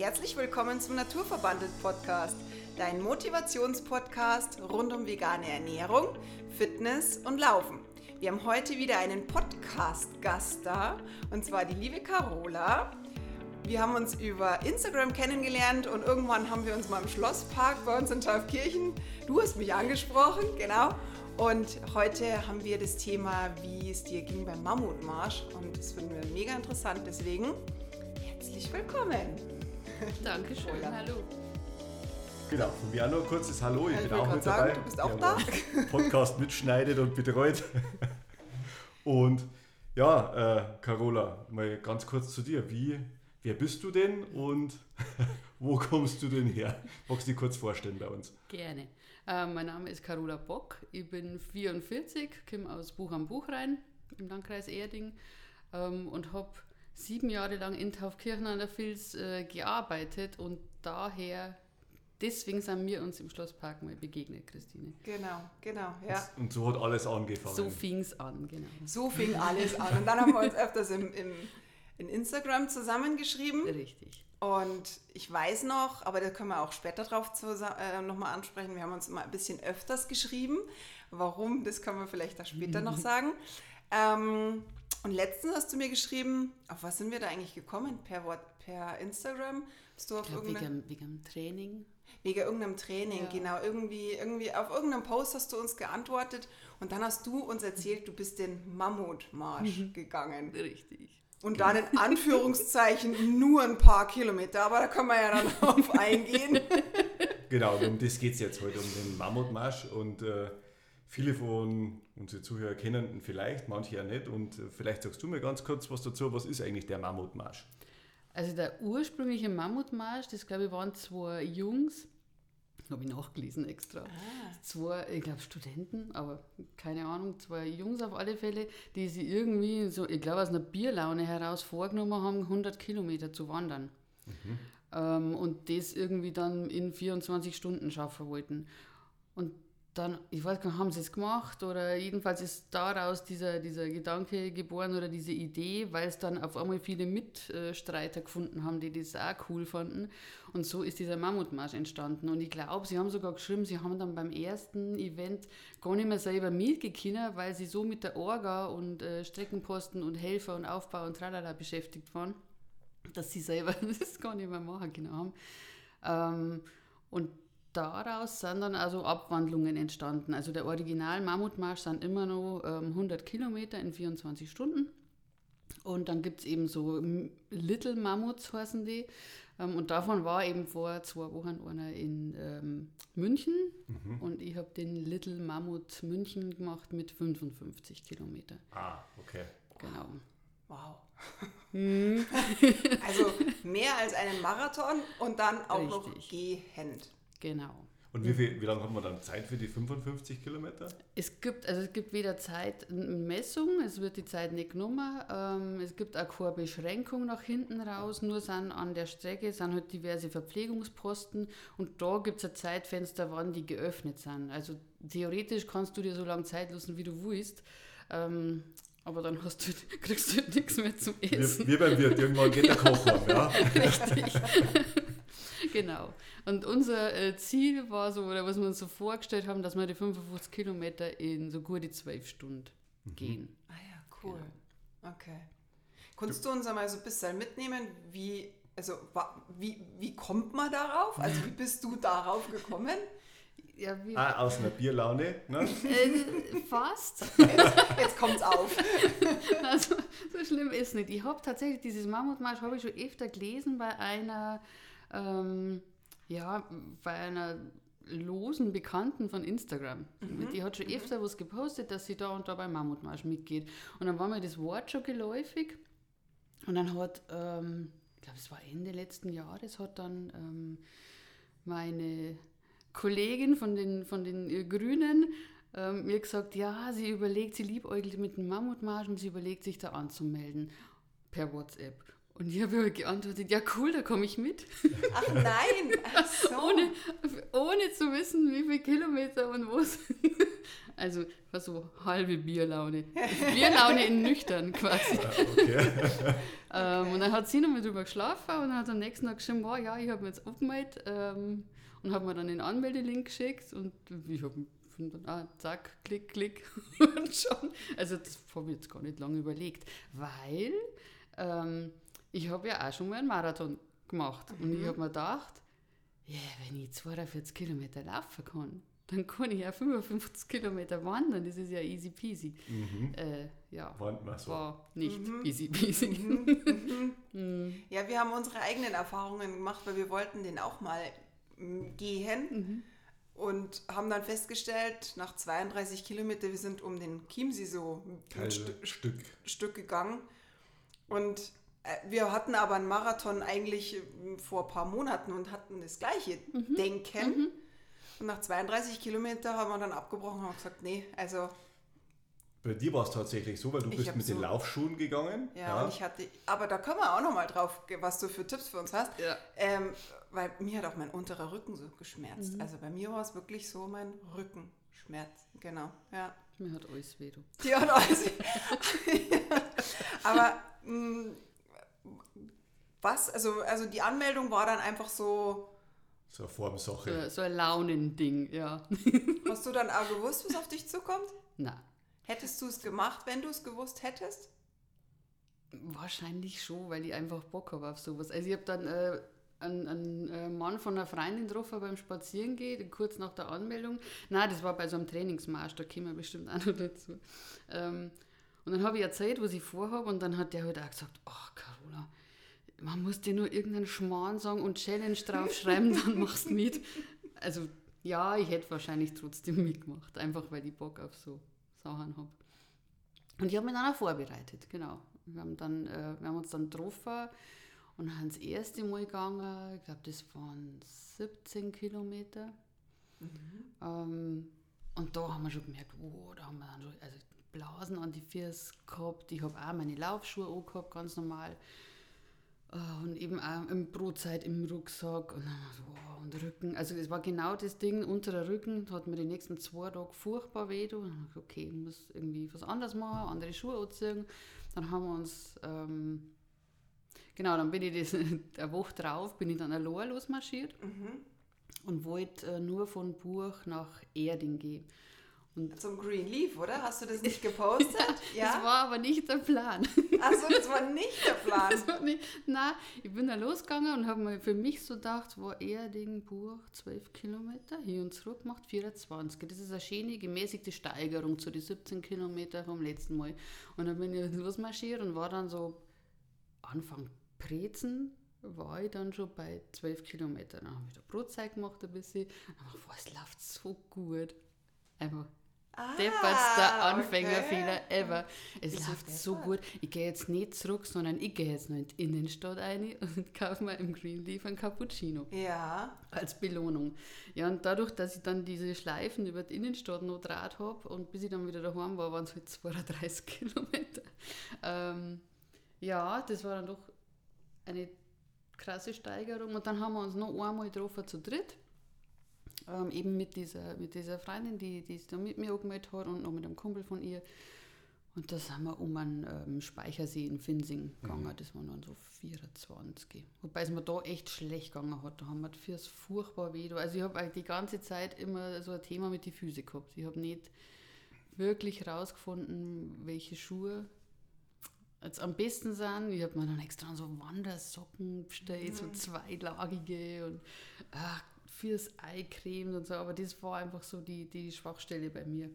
Herzlich willkommen zum Naturverbandelt Podcast, dein Motivationspodcast rund um vegane Ernährung, Fitness und Laufen. Wir haben heute wieder einen Podcast-Gast da, und zwar die liebe Carola. Wir haben uns über Instagram kennengelernt und irgendwann haben wir uns mal im Schlosspark bei uns in Taufkirchen, du hast mich angesprochen, genau. Und heute haben wir das Thema, wie es dir ging beim Mammutmarsch. Und das finden wir mega interessant. Deswegen herzlich willkommen. Dankeschön, Hola. hallo. Genau, von mir auch noch ein kurzes Hallo, ich ich bin wollte auch mit sagen, dabei. du bist auch da. Podcast mitschneidet und betreut. Und ja, äh, Carola, mal ganz kurz zu dir. Wie, wer bist du denn und wo kommst du denn her? Magst du dich kurz vorstellen bei uns? Gerne. Äh, mein Name ist Carola Bock, ich bin 44, komme aus Buch am Buchrein im Landkreis Erding ähm, und habe sieben Jahre lang in Taufkirchen an der Vils äh, gearbeitet und daher, deswegen sind wir uns im Schlosspark mal begegnet, Christine. Genau, genau, ja. Und so hat alles angefangen. So fing es an, genau. So fing alles an. Und dann haben wir uns öfters im, im, in Instagram zusammengeschrieben. Richtig. Und ich weiß noch, aber da können wir auch später drauf äh, nochmal ansprechen, wir haben uns immer ein bisschen öfters geschrieben. Warum, das können wir vielleicht da später noch sagen. Ähm, und letztens hast du mir geschrieben, auf was sind wir da eigentlich gekommen? Per, Wort, per Instagram? Hast du auf Ich glaube, irgendeine, wegen, wegen dem Training. wegen irgendeinem Training, Ja. genau. Irgendwie, irgendwie auf irgendeinem Post hast du uns geantwortet und dann hast du uns erzählt, du bist den Mammutmarsch Mhm. gegangen. Richtig. Und dann in Anführungszeichen nur ein paar Kilometer, aber da können wir ja dann drauf eingehen. Genau, und um das geht es jetzt heute, um den Mammutmarsch. Und äh, viele von unseren Zuhörern kennen ihn vielleicht, manche ja nicht. Und äh, vielleicht sagst du mir ganz kurz was dazu. Was ist eigentlich der Mammutmarsch? Also der ursprüngliche Mammutmarsch, das glaube ich waren zwei Jungs, habe ich nachgelesen extra. Zwei, ich glaube Studenten, aber keine Ahnung, zwei Jungs auf alle Fälle, die sie irgendwie so, ich glaube aus einer Bierlaune heraus vorgenommen haben, 100 Kilometer zu wandern. Ähm, und das irgendwie dann in 24 Stunden schaffen wollten. Und dann, ich weiß gar nicht, haben sie es gemacht oder jedenfalls ist daraus dieser, dieser Gedanke geboren oder diese Idee, weil es dann auf einmal viele Mitstreiter gefunden haben, die das auch cool fanden. Und so ist dieser Mammutmarsch entstanden. Und ich glaube, sie haben sogar geschrieben, sie haben dann beim ersten Event gar nicht mehr selber mitgekommen, weil sie so mit der Orga und äh, Streckenposten und Helfer und Aufbau und tralala beschäftigt waren, dass sie selber das gar nicht mehr machen können haben. Ähm, und daraus sind dann also Abwandlungen entstanden. Also der Original Mammutmarsch sind immer noch ähm, 100 Kilometer in 24 Stunden. Und dann gibt es eben so Little Mammuts, heißen die. Ähm, und davon war eben vor zwei Wochen einer in ähm, München. Und ich habe den Little Mammut München gemacht mit 55 Kilometer. Ah, okay. Genau. Wow. Mhm. Also mehr als einen Marathon und dann auch noch Richtig. gehend. Genau. Und wie, viel, wie lange hat man dann Zeit für die 55 Kilometer? Es gibt, also es gibt weder Zeitmessung, es wird die Zeit nicht genommen, ähm, es gibt auch keine Beschränkung nach hinten raus, nur sind an der Strecke sind halt diverse Verpflegungsposten und da gibt es ein Zeitfenster, wann die geöffnet sind. Also theoretisch kannst du dir so lange Zeit lassen, wie du willst, ähm, aber dann hast du, kriegst du halt nichts mehr zum Essen. Wir, wir beim Wirt, irgendwann geht der Kochraum, ja? Richtig. genau. Und unser äh, Ziel war so, oder was wir uns so vorgestellt haben, dass wir die 55 Kilometer in so gute zwölf Stunden gehen. Ah ja, cool. Okay. Kannst du uns einmal so ein bisschen mitnehmen, wie, also wie, wie kommt man darauf? Also wie bist du darauf gekommen? Ja, wie, Ah, aus einer Bierlaune. Ne? äh, fast. Jetzt kommt's auf. Also, so schlimm ist nicht. Ich habe tatsächlich dieses Mammutmarsch habe ich schon öfter gelesen bei einer, ähm, ja, bei einer losen Bekannten von Instagram. Die hat schon öfter was gepostet, dass sie da und da beim Mammutmarsch mitgeht. Und dann war mir das Wort schon geläufig. Und dann hat, ähm, ich glaube, es war Ende letzten Jahres, hat dann ähm, meine Kollegin von den, von den äh, Grünen ähm, mir gesagt, ja, sie überlegt, sie liebäugelt mit dem Mammutmarsch und sie überlegt, sich da anzumelden per WhatsApp. Und ich habe ihr geantwortet, ja cool, da komme ich mit. Ach nein, ach so. ohne, ohne zu wissen, wie viele Kilometer und wo es. Also war so halbe Bierlaune. Bierlaune in nüchtern quasi. Okay. Ähm, und dann hat sie nochmal drüber geschlafen und dann hat am nächsten Tag geschrieben, wow, ja, ich habe mir jetzt abgemeldet ähm, und habe mir dann den Anmeldelink geschickt und ich habe dann, ah, zack, klick, klick und schon. Also das habe ich jetzt gar nicht lange überlegt, weil ähm, ich habe ja auch schon mal einen Marathon gemacht und ich habe mir gedacht, ja, wenn ich 42 Kilometer laufen kann, dann kann ich ja 55 Kilometer wandern, das ist ja easy peasy. Mhm. Äh, ja, so. war nicht easy peasy. Ja, wir haben unsere eigenen Erfahrungen gemacht, weil wir wollten den auch mal mm, gehen und haben dann festgestellt, nach 32 Kilometer, wir sind um den Chiemsee so ein St Stück. Stück gegangen und wir hatten aber einen Marathon eigentlich äh, vor ein paar Monaten und hatten das gleiche Denken. Und nach 32 Kilometer haben wir dann abgebrochen und gesagt, nee, also Bei dir war es tatsächlich so, weil du bist mit den so- Laufschuhen gegangen. Ja, und ich hatte, aber da kommen wir auch noch mal drauf, was du für Tipps für uns hast. Ja. Ähm, weil mir hat auch mein unterer Rücken so geschmerzt. Also bei mir war es wirklich so mein Rückenschmerz. Genau, ja. Mir hat alles weh. du. Die hat alles. aber mh, was, also, also die Anmeldung war dann einfach so, So eine Formsache. So, so ein Launending, ja. hast du dann auch gewusst, was auf dich zukommt? Na, Hättest du es gemacht, wenn du es gewusst hättest? wahrscheinlich schon, weil ich einfach Bock habe auf sowas. Also ich habe dann äh, einen, einen äh, Mann von einer Freundin getroffen beim Spazierengehen, kurz nach der Anmeldung. Nein, das war bei so einem Trainingsmarsch, da kommen wir bestimmt auch noch dazu. Ähm, und dann habe ich erzählt, was ich vorhabe und dann hat der halt auch gesagt, ach Carola, man muss dir nur irgendeinen Schmarrn sagen und Challenge draufschreiben, dann machst du mit. Also ja, ich hätte wahrscheinlich trotzdem mitgemacht, einfach weil ich Bock auf so Sachen habe. Und ich habe mich dann auch vorbereitet, genau. Wir haben, dann, äh, wir haben uns dann getroffen und haben das erste Mal gegangen, ich glaube, das waren 17 Kilometer. Ähm, und da haben wir schon gemerkt, oh, da haben wir dann schon also Blasen an die Füße gehabt. Ich habe auch meine Laufschuhe angehabt, ganz normal. Äh, Und eben auch im Brotzeit im Rucksack und, dann so, wow, und Rücken. Also es war genau das Ding, unterer Rücken hat mir die nächsten zwei Tage furchtbar weh. Und dann ich okay, ich muss irgendwie was anderes machen, andere Schuhe anziehen. Dann haben wir uns, ähm, genau, dann bin ich das, eine Woche drauf, bin ich dann allein losmarschiert und wollte äh, nur von Buch nach Erding gehen. Zum Green Leaf, oder? Hast du das nicht gepostet? Das war aber nicht der Plan. Achso, das war nicht der Plan. Das nicht, nein, ich bin da losgegangen und habe mir für mich so gedacht, wo Erding, Buch, 12 Kilometer, hier und zurück macht 24. Das ist eine schöne, gemäßigte Steigerung zu den 17 Kilometer vom letzten Mal. Und dann bin ich losmarschiert und war dann so Anfang Prezen, war ich dann schon bei 12 Kilometern. Dann habe ich da Brotzeit gemacht ein bisschen. Und dachte ich, es läuft so gut. Einfach Ah, deppertster Anfängerfehler ever. Es Wieso läuft so gut. Ich gehe jetzt nicht zurück, sondern ich gehe jetzt noch in die Innenstadt rein und kaufe mir im Greenleaf ein Cappuccino Ja. als Belohnung. Ja, und dadurch, dass ich dann diese Schleifen über die Innenstadt noch draht habe und bis ich dann wieder daheim war, waren es halt 32 Kilometer. Ähm, ja, das war dann doch eine krasse Steigerung. Und dann haben wir uns noch einmal getroffen zu dritt. Ähm, eben mit dieser, mit dieser Freundin, die, die sich da mit mir angemeldet hat und noch mit einem Kumpel von ihr. Und da sind wir um einen ähm, Speichersee in Finsing gegangen. Das waren dann so 24. Wobei es mir da echt schlecht gegangen hat. Da haben wir Füße furchtbar weh. Also ich habe eigentlich die ganze Zeit immer so ein Thema mit den Füßen gehabt. Ich habe nicht wirklich rausgefunden, welche Schuhe jetzt am besten sind. Ich habe mir dann extra so Wandersocken bestellt, so zweilagige und ach, fürs Ei cremt und so. Aber das war einfach so die, die Schwachstelle bei mir.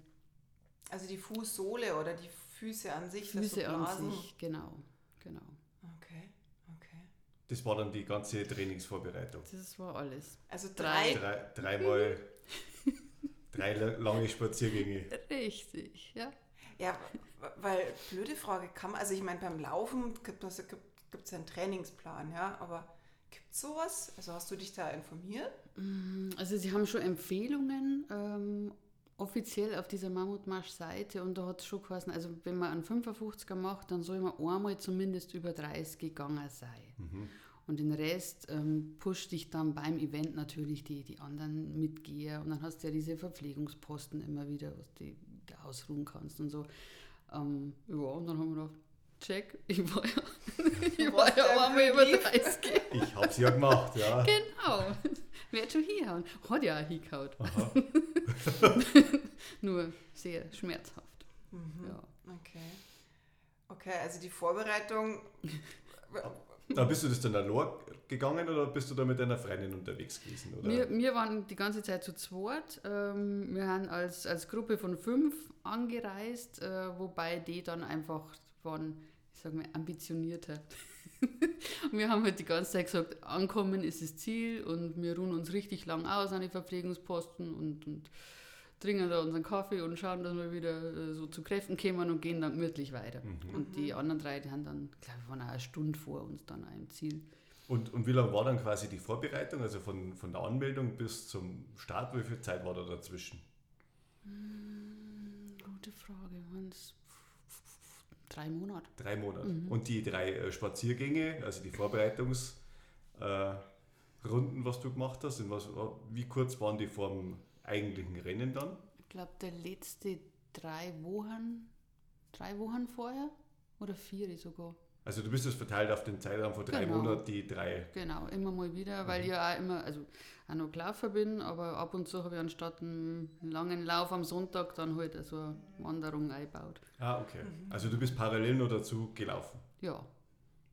Also die Fußsohle oder die Füße an sich, Füße so an sich, genau. genau. Okay, okay. Das war dann die ganze Trainingsvorbereitung. Das war alles. Also Drei. drei. Drei, dreimal drei la- lange Spaziergänge. Richtig, ja. Ja, weil, blöde Frage, kann man, also ich meine, beim Laufen gibt es gibt, einen Trainingsplan, ja, aber gibt es sowas? Also hast du dich da informiert? Also sie haben schon Empfehlungen, ähm, offiziell auf dieser Mammutmarsch-Seite und da hat es schon geheißen, also wenn man einen 55er macht, dann soll man einmal zumindest über 30 gegangen sein. Und den Rest ähm, pusht dich dann beim Event natürlich die, die anderen Mitgeher und dann hast du ja diese Verpflegungsposten immer wieder, was du ausruhen kannst und so. Ähm, ja, und dann haben wir gedacht, check, ich war ja, ich war ja der einmal über Brief. 30. Ich hab's ja gemacht, ja. Genau. Wer hat schon hingehauen? Hat ja auch hingehauen. Aha. Nur sehr schmerzhaft. Mhm. Ja. Okay. Okay, also die Vorbereitung. Da bist du das dann allein gegangen oder bist du da mit deiner Freundin unterwegs gewesen? Oder? Wir, wir waren die ganze Zeit zu zweit. Ähm, wir haben als, als Gruppe von fünf angereist, äh, wobei die dann einfach waren, ich sag mal, ambitionierter. und wir haben halt die ganze Zeit gesagt, ankommen ist das Ziel und wir ruhen uns richtig lang aus an die Verpflegungsposten und, und trinken da unseren Kaffee und schauen, dass wir wieder äh, so zu Kräften kommen und gehen dann gemütlich weiter. Und die anderen drei, die haben dann, glaube ich, waren auch eine Stunde vor uns dann im Ziel. Und, und wie lange war dann quasi die Vorbereitung, also von, von der Anmeldung bis zum Start? Wie viel Zeit war da dazwischen? Gute Frage, es drei Monate? Drei Monate. Mhm. Und die drei äh, Spaziergänge, also die Vorbereitungsrunden, äh, was du gemacht hast, in was, wie kurz waren die vor dem eigentlichen Rennen dann? Ich glaube, der letzte drei Wochen, drei Wochen vorher oder vier sogar. Also du bist es verteilt auf den Zeitraum von drei Genau. Monaten, die drei. Genau, immer mal wieder, weil ich ja auch immer, also auch noch gelaufen bin, aber ab und zu habe ich anstatt einen langen Lauf am Sonntag dann halt so eine Wanderung eingebaut. Ah, okay. Also du bist parallel noch dazu gelaufen. Ja.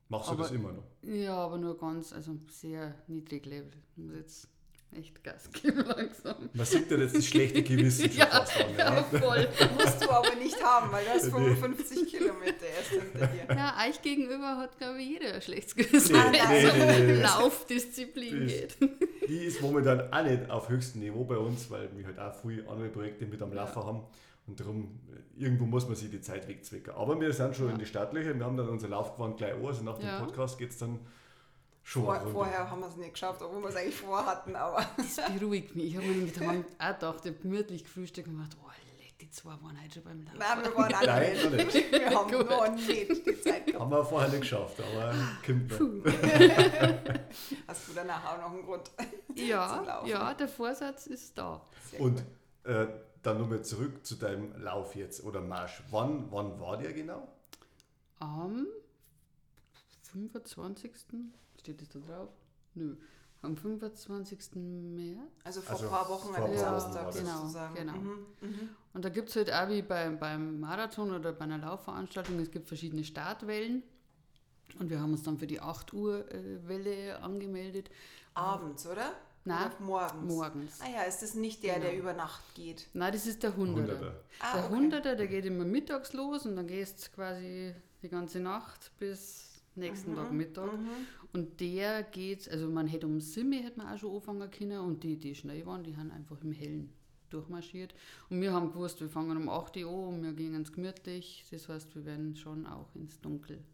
Machst du Aber- das immer noch? Ja, aber nur ganz, also sehr niedrig Level. Jetzt echt Gas geben langsam. Man sieht ja jetzt das schlechte Gewissen schon Ja, fast an. Ja, Ja. voll. Musst du aber nicht haben, weil Nee. 55 Kilometer erst hinter dir. Ja, euch gegenüber hat, glaube ich, jeder ein schlechtes Gewissen, Nee, wenn es nee, um nee, nee. Laufdisziplin Das- geht. Die ist momentan auch nicht auf höchstem Niveau bei uns, weil wir halt auch viele andere Projekte mit am Laufen haben. Und darum, irgendwo muss man sich die Zeit wegzwicken. Aber wir sind schon Ja. in die Startlöcher. Wir haben dann unser Laufgewand gleich an. Also nach dem Ja. Podcast geht es dann Vor, vorher haben wir es nicht geschafft, obwohl wir es eigentlich vorhatten, aber Das beruhigt mich. Ich habe mir auch gedacht, ich gemütlich gefrühstückt und gedacht, oh, leck, die zwei waren heute schon beim Laufen. nein, wir waren Nein, noch nicht. Wir haben Gut. noch nicht die Zeit gehabt. Haben wir vorher nicht geschafft, aber kommt noch. Hast du danach auch noch einen Grund? Ja, ja, der Vorsatz ist da. Sehr Und äh, dann nochmal zurück zu deinem Lauf jetzt oder Marsch. Wann, wann war der genau? Am 25. steht das da drauf? Nö. Am 25. März. Also vor Also ein paar Wochen vor an Samstag das. sozusagen. Genau, genau. Mhm, mhm. Und da gibt es halt auch wie bei, beim Marathon oder bei einer Laufveranstaltung, es gibt verschiedene Startwellen. Und wir haben uns dann für die 8 Uhr äh, Welle angemeldet. Abends, oder? Nein, morgens. morgens. Ah ja, ist das nicht der, der Genau. über Nacht geht? Nein, das ist der 100er. Hunderter. Ah, der okay. 100er, der geht immer mittags los und dann gehst du quasi die ganze Nacht bis nächsten Mhm, Tag Mittag. Mhm. Und der geht, also man hätte um Simme hätte man auch schon anfangen können und die, die schnell waren, die haben einfach im Hellen durchmarschiert. Und wir haben gewusst, wir fangen um 8 Uhr an und wir gehen ins gemütlich. Das heißt, wir werden schon auch ins Dunkel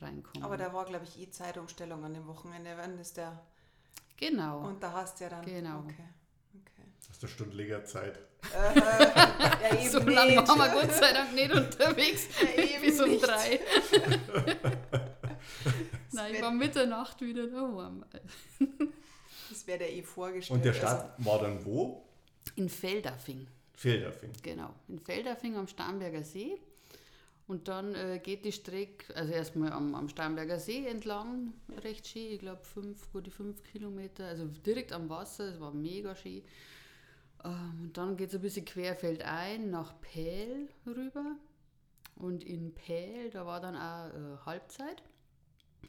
reinkommen. Aber da war, glaube ich, eh Zeitumstellung an dem Wochenende. Wann ist der? genau. Und da hast du ja dann. Genau. Okay. okay. Hast du eine Stunde länger Zeit? Äh, ja, eben so lange nicht. waren wir Gott sei Dank nicht unterwegs. Ja, eben bis um nicht. drei. Nein, ich war Mitternacht wieder daheim. Das wäre der eh vorgestellt. Und der Also, Start war dann wo? In Feldafing. Feldafing. Genau, in Feldafing am Starnberger See. Und dann äh, geht die Strecke, also erstmal am, am Starnberger See entlang, recht schön, ich glaube fünf, gute fünf Kilometer, also direkt am Wasser, es war mega schön. Ähm, und dann geht es ein bisschen querfeldein nach Pähl rüber. Und in Pähl, da war dann auch äh, Halbzeit.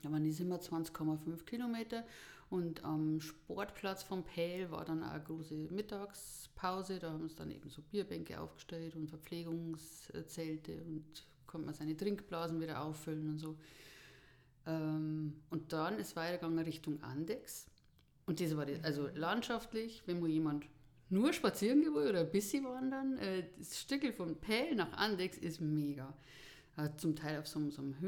Da waren die 27,5 Kilometer. Und am Sportplatz von Pähl war dann auch eine große Mittagspause. Da haben sie dann eben so Bierbänke aufgestellt und Verpflegungszelte und konnte man seine Trinkblasen wieder auffüllen und so. Ähm, und dann ist weitergegangen Richtung Andex. Und das war das, also landschaftlich, wenn mal jemand nur spazieren will oder ein bisschen wandern, äh, das Stückel von Pähl nach Andex ist mega. Äh, zum Teil auf so, einem- so einem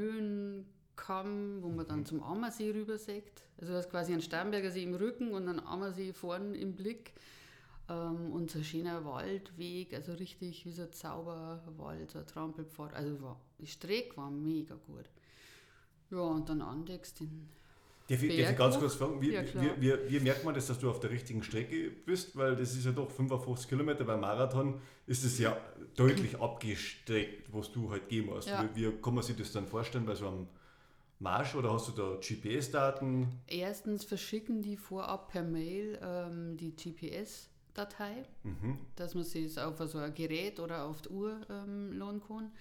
Höhenkamm, wo man dann zum Ammersee rübersägt. Also du hast quasi einen Starnberger See im Rücken und einen Ammersee vorn im Blick. Ähm, und so ein schöner Waldweg, also richtig wie so ein Zauberwald, so ein Trampelpfad. Also war, die Strecke war mega gut. Ja, und dann Andex, den Darf ich, darf ich ganz kurz fragen, wie, Ja, wie, wie, wie merkt man das, dass du auf der richtigen Strecke bist? Weil das ist ja doch 55 Kilometer beim Marathon, ist es ja deutlich abgestreckt, was du halt gehen musst. Ja. Wie, wie kann man sich das dann vorstellen bei so einem Marsch oder hast du da GPS-Daten? Erstens verschicken die vorab per Mail ähm, die GPS-Datei, Mhm. dass man sie auf so ein Gerät oder auf die Uhr ähm, laden kann.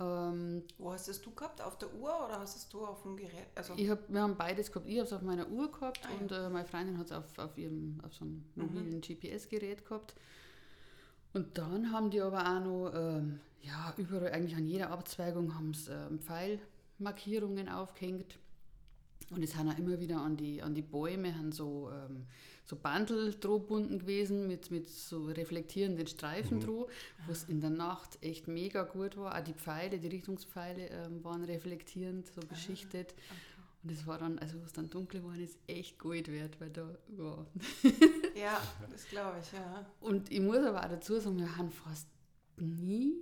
Ähm, Wo hast es du gehabt? Auf der Uhr oder hast es du auf dem Gerät? Also, ich hab, wir haben beides gehabt. Ich habe es auf meiner Uhr gehabt Ah, ja. und äh, meine Freundin hat es auf, auf, ihrem, auf so einem mobilen GPS-Gerät gehabt. Und dann haben die aber auch noch, ähm, ja, überall, eigentlich an jeder Abzweigung haben sie ähm, Pfeilmarkierungen aufgehängt. Und es sind auch immer wieder an die, an die Bäume haben so, ähm, so Bandel drohbunden gewesen mit, mit so reflektierenden Streifen droh, was in der Nacht echt mega gut war. Auch die Pfeile, die Richtungspfeile ähm, waren reflektierend, so beschichtet. Und es war dann, also was dann dunkel geworden ist, echt Gold wert, weil da, ja. ja, das glaube ich, ja. Und ich muss aber auch dazu sagen, wir haben fast nie,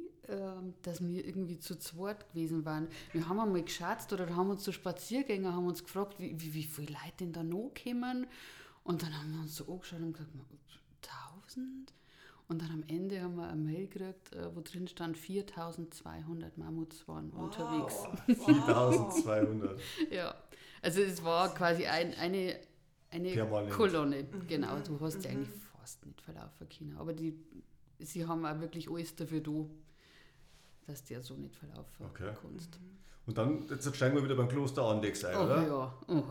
dass wir irgendwie zu zweit gewesen waren. Wir haben einmal geschätzt oder haben uns so Spaziergänger haben uns gefragt, wie, wie, wie viele Leute denn da noch kommen. Und dann haben wir uns so angeschaut und gesagt, tausend? Und dann am Ende haben wir eine Mail gekriegt, äh, wo drin stand, 4200 Mammuts waren unterwegs. Wow. 4200. Ja, also es war quasi ein, eine, eine Permanent. Kolonne. Genau, du hast ja eigentlich fast nicht verlaufen können. Aber die, sie haben auch wirklich alles dafür da, dass ja so nicht verlaufen Okay. kannst. Und dann, jetzt steigen wir wieder beim Kloster Andex ein, Oh oder? ja, oh.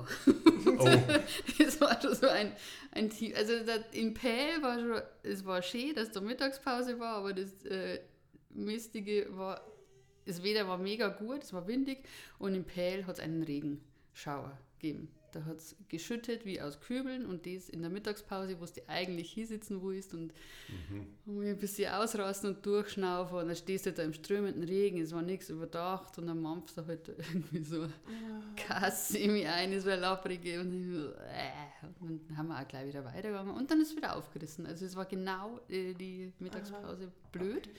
Oh, war schon so ein, ein Team. Also in Pähl war schon, es war schön, dass da Mittagspause war, aber das äh, Mistige war, das Wetter war mega gut, es war windig und in Pähl hat es einen Regenschauer gegeben. Da hat es geschüttet wie aus Kübeln und das in der Mittagspause, wo du eigentlich hier sitzen willst und und mich ein bisschen ausrasten und durchschnaufen und dann stehst du da im strömenden Regen, es war nichts überdacht und dann mampfst du halt irgendwie so Kasse in mich ein, es war und, so, äh, und dann haben wir auch gleich wieder weitergegangen und dann ist es wieder aufgerissen. Also es war genau äh, die Mittagspause blöd.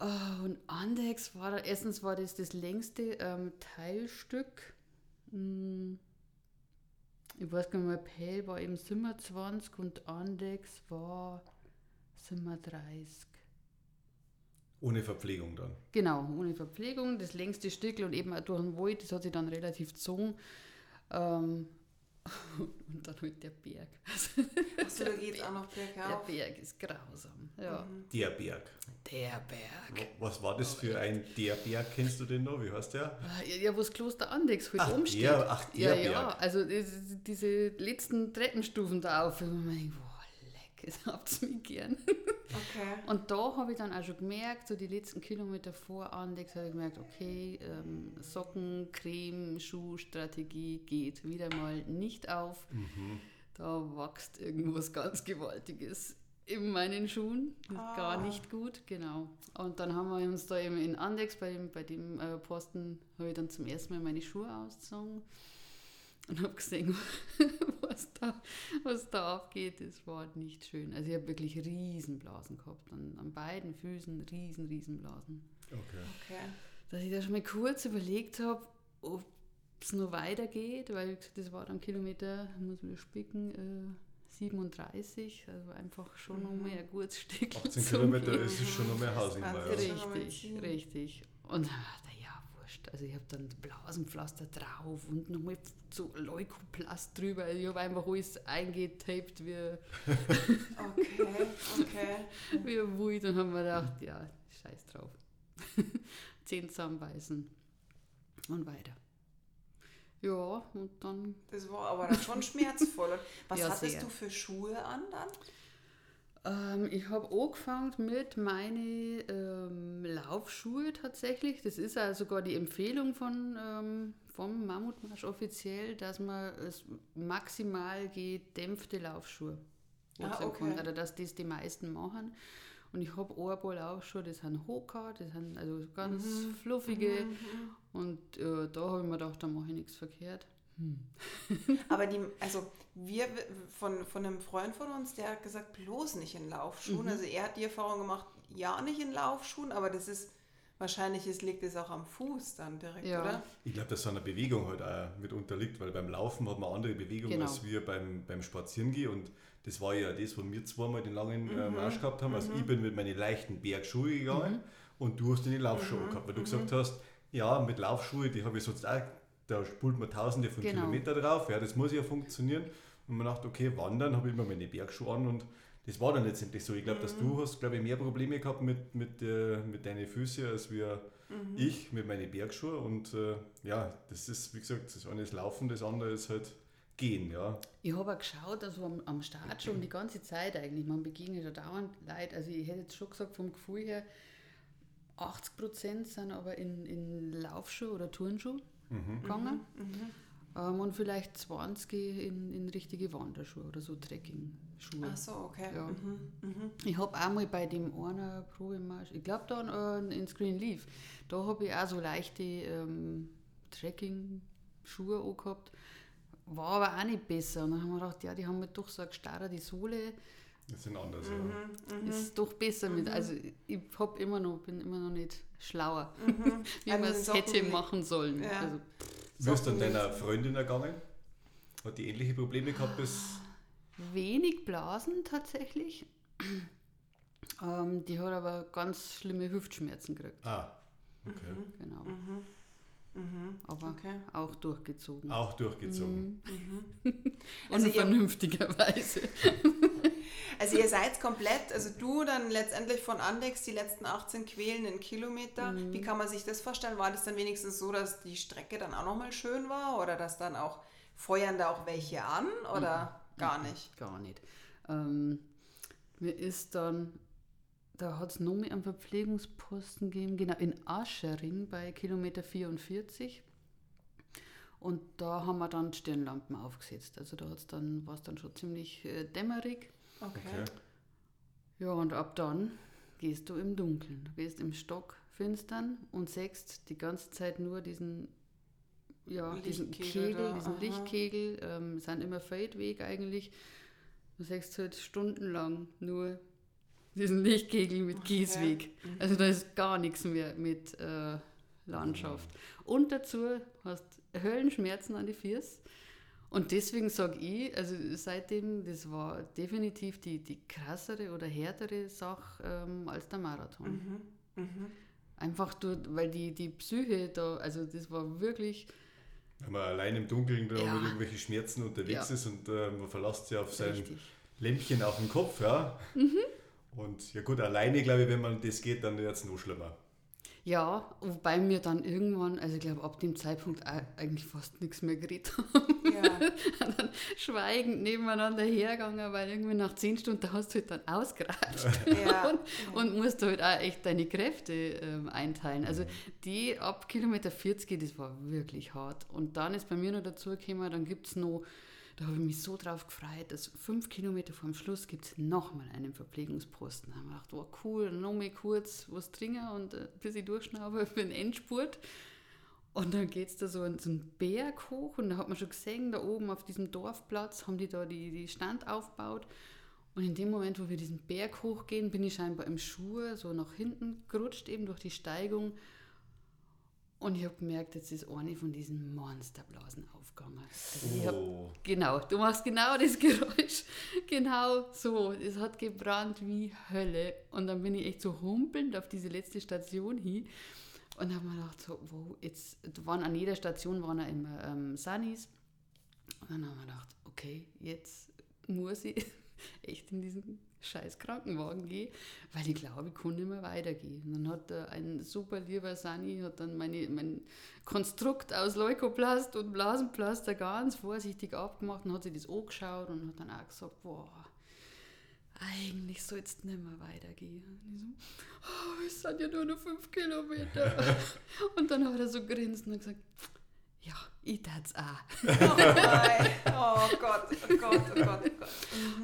Ah, und Andex war, da- erstens war das das längste ähm, Teilstück. Hm, Ich weiß gar nicht mehr, Pell war eben 27 und Andex war 37. ohne Verpflegung dann. Genau, ohne Verpflegung, das längste Stück und eben auch durch den Wald, das hat sich dann relativ gezogen. Ähm, und dann halt der Berg. Also, Achso, da geht es auch noch der bergauf. Berg ist grausam. Ja, Der Berg. der Berg. Was war das für ein Der Berg? Kennst du den noch? Wie heißt der? Ja, ja, wo das Kloster Andex halt Ach, oben steht. der- ach, der ja, ja, Berg. also das, diese letzten Treppenstufen da auf. Und man denkt, boah, leck, das habt ihr mich gern. Okay. Und da habe ich dann auch schon gemerkt, so die letzten Kilometer vor Andex, habe ich gemerkt, okay, ähm, Socken, Creme, Schuhstrategie geht wieder mal nicht auf. Da wächst irgendwas ganz Gewaltiges in meinen Schuhen. Ah. Gar nicht gut, genau. Und dann haben wir uns da eben in Andex bei dem, bei dem äh, Posten, habe ich dann zum ersten Mal meine Schuhe ausgezogen und habe gesehen, was da, was da abgeht. Das war nicht schön. Also ich habe wirklich Riesenblasen gehabt. An, an beiden Füßen riesen, Riesenblasen. Okay. Okay. Dass ich da schon mal kurz überlegt habe, ob es noch weitergeht, weil das war dann Kilometer, ich muss wieder spicken, äh, 37, also einfach schon noch mehr ein gutes Stück. 18 zum Kilometer ist es schon noch mehr mal Richtig, richtig. Und dann dachte ich, ja, wurscht. Also ich habe dann Blasenpflaster drauf und nochmal so Leukoplast drüber. Also ich habe einfach alles eingetaped wie, Okay, okay. wie ein Wut und haben mir gedacht, ja, scheiß drauf. Zehn zusammenbeißen und weiter. Ja, und dann Das war aber dann schon schmerzvoll. Was Ja, hattest sehr. du für Schuhe an dann? Ähm, ich habe angefangen mit meinen ähm, Laufschuhe tatsächlich. Das ist ja sogar die Empfehlung von, ähm, vom Mammutmarsch offiziell, dass man es maximal gedämpfte Laufschuhe Ah, okay. kann. Oder dass das die meisten machen. Und ich habe ein paar Laufschuhe, das sind Hoka, das sind also ganz Mhm. fluffige. Und äh, da habe ich mir gedacht, da mache ich nichts verkehrt. Aber die, also wir von, von einem Freund von uns, der hat gesagt, bloß nicht in Laufschuhen. Mhm. Also er hat die Erfahrung gemacht, ja nicht in Laufschuhen, aber das ist wahrscheinlich es liegt es auch am Fuß dann direkt, Ja. oder? Ich glaube, dass so eine Bewegung halt auch mit unterliegt, weil beim Laufen hat man andere Bewegungen Genau. als wir beim, beim Spazierengehen und das war ja das, wo wir zweimal den langen Mhm. Marsch gehabt haben. Also ich bin mit meinen leichten Bergschuhe gegangen Mhm. und du hast deine Laufschuhe gehabt, weil du gesagt hast, ja, mit Laufschuhe, die habe ich sonst auch, da spult man tausende von Genau. Kilometer drauf, ja, das muss ja funktionieren. Und man dachte, okay, wandern habe ich immer meine Bergschuhe an und das war dann letztendlich so. Ich glaube, dass Mhm. du hast, glaube ich, mehr Probleme gehabt mit, mit, äh, mit deinen Füßen als wir Mhm. ich mit meinen Bergschuhen und äh, ja, das ist, wie gesagt, das eine ist Laufen, das andere ist halt Gehen, ja. Ich habe auch geschaut, also am, am Start schon die ganze Zeit eigentlich. Man begegnet ja dauernd Leute. Also ich hätte jetzt schon gesagt, vom Gefühl her, 80 Prozent sind aber in, in Laufschuhe oder Turnschuhe gegangen. Ähm, und vielleicht 20 in, in richtige Wanderschuhe oder so Trekking-Schuhe. Ach so, okay. Ja. Mhm. Mhm. Ich habe auch mal bei dem einer Probemarsch, ich glaube da äh, in Screen Leaf, da habe ich auch so leichte ähm, Trekking-Schuhe angehabt. War aber auch nicht besser. Und dann haben wir gedacht, ja, die haben halt doch so eine gestarre Sohle. Das sind anders, Mhm. Ist doch besser mit. Also ich hab immer noch, bin immer noch nicht schlauer, wie Also man die es hätte wie- machen sollen. Ja. Also. Wie ist dann deiner Freundin ergangen? Hat die ähnliche Probleme gehabt bis. wenig Blasen tatsächlich. Ähm, die hat aber ganz schlimme Hüftschmerzen gekriegt. Ah, okay. Genau. Mhm. Aber Okay. auch durchgezogen. Auch durchgezogen. Also ihr- Unvernünftigerweise. Also ihr seid komplett, also du dann letztendlich von Andex die letzten 18 quälenden Kilometer. Mhm. Wie kann man sich das vorstellen? War das dann wenigstens so, dass die Strecke dann auch nochmal schön war oder dass dann auch feuern da auch welche an oder Mhm. gar nicht? Gar nicht. Ähm, mir ist dann, da hat es noch mehr einen Verpflegungsposten gegeben, genau, in Aschering bei Kilometer 44. Und da haben wir dann Stirnlampen aufgesetzt. Also da hat's dann, war es dann schon ziemlich äh, dämmerig. Okay. Okay. Ja, und ab dann gehst du im Dunkeln. Du gehst im Stock finstern und sägst die ganze Zeit nur diesen, ja, diesen Lichtkegel Kegel, da, diesen aha. Lichtkegel. Ähm, sind immer Feldweg eigentlich. Du sägst halt stundenlang nur diesen Lichtkegel mit Kiesweg. Also da ist gar nichts mehr mit äh, Landschaft. Und dazu hast Höllenschmerzen an die Füße. Und deswegen sage ich, also seitdem, das war definitiv die, die krassere oder härtere Sache ähm, als der Marathon. Mhm. Mhm. Einfach durch, weil die, die Psyche da, also das war wirklich, Wenn man allein im Dunkeln da Ja. mit irgendwelchen Schmerzen unterwegs Ja. ist und äh, man verlässt sich auf sein richtig. Lämpchen auf dem Kopf, ja. Und ja gut, alleine glaube ich, wenn man das geht, dann wird es noch schlimmer. Ja, wobei mir dann irgendwann, also ich glaube ab dem Zeitpunkt eigentlich fast nichts mehr geredet haben. Ja. dann schweigend nebeneinander hergegangen, weil irgendwie nach zehn Stunden hast du halt dann ausgeratscht. Ja. und, und musst halt auch echt deine Kräfte ähm, einteilen. Also die ab Kilometer 40, das war wirklich hart. Und dann ist bei mir noch dazu gekommen, dann gibt es noch, da habe ich mich so drauf gefreut, dass fünf Kilometer vor dem Schluss gibt es nochmal einen Verpflegungsposten. Da habe ich gedacht, oh cool, noch mal kurz was trinken und äh, bis ich durchschnaufe für den Endspurt. Und dann geht es da so, in so einen Berg hoch und da hat man schon gesehen, da oben auf diesem Dorfplatz haben die da die, die Stand aufgebaut. Und in dem Moment, wo wir diesen Berg hochgehen, bin ich scheinbar im Schuh so nach hinten gerutscht, eben durch die Steigung. Und ich habe gemerkt, jetzt ist eine von diesen Monsterblasen aufgegangen. Also ich hab, Oh. genau, du machst genau das Geräusch. Genau so. Es hat gebrannt wie Hölle. Und dann bin ich echt so humpelnd auf diese letzte Station hin. Und habe mir gedacht, so, wow, jetzt waren an jeder Station waren immer ähm, Sunnies. Und dann haben wir gedacht, okay, jetzt muss ich echt in diesen scheiß Krankenwagen gehen, weil ich glaube, ich kann nicht mehr weitergehen. Und dann hat ein super lieber Sani hat dann meine, mein Konstrukt aus Leukoplast und Blasenpflaster ganz vorsichtig abgemacht und hat sich das angeschaut und hat dann auch gesagt, boah, eigentlich soll es nicht mehr weitergehen. Und ich so, oh, es sind ja nur noch fünf Kilometer. und dann hat er so grinst und gesagt, ja, ich tat's auch. Oh, nein. oh Gott, oh Gott, oh Gott, oh Gott.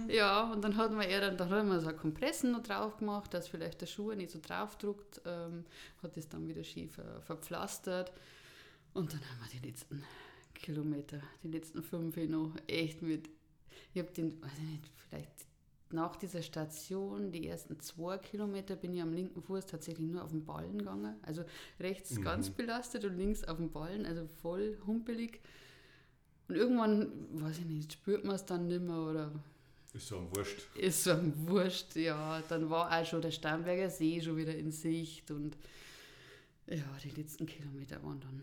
Ja, und dann hat man eher dann, dann hat man so eine Kompressen noch drauf gemacht, dass vielleicht der Schuh nicht so draufdruckt, ähm, hat das dann wieder schief äh, verpflastert. Und dann haben wir die letzten Kilometer. Die letzten fünf noch echt mit. Ich habe den, weiß ich nicht, vielleicht nach dieser Station, die ersten zwei Kilometer, bin ich am linken Fuß tatsächlich nur auf den Ballen gegangen. Also rechts Mhm. ganz belastet und links auf den Ballen, also voll humpelig. Und irgendwann, weiß ich nicht, spürt man es dann nicht mehr oder Ist so ein Wurscht. ist so ein Wurscht, ja. Dann war auch schon der Starnberger See schon wieder in Sicht und ja, die letzten Kilometer waren dann.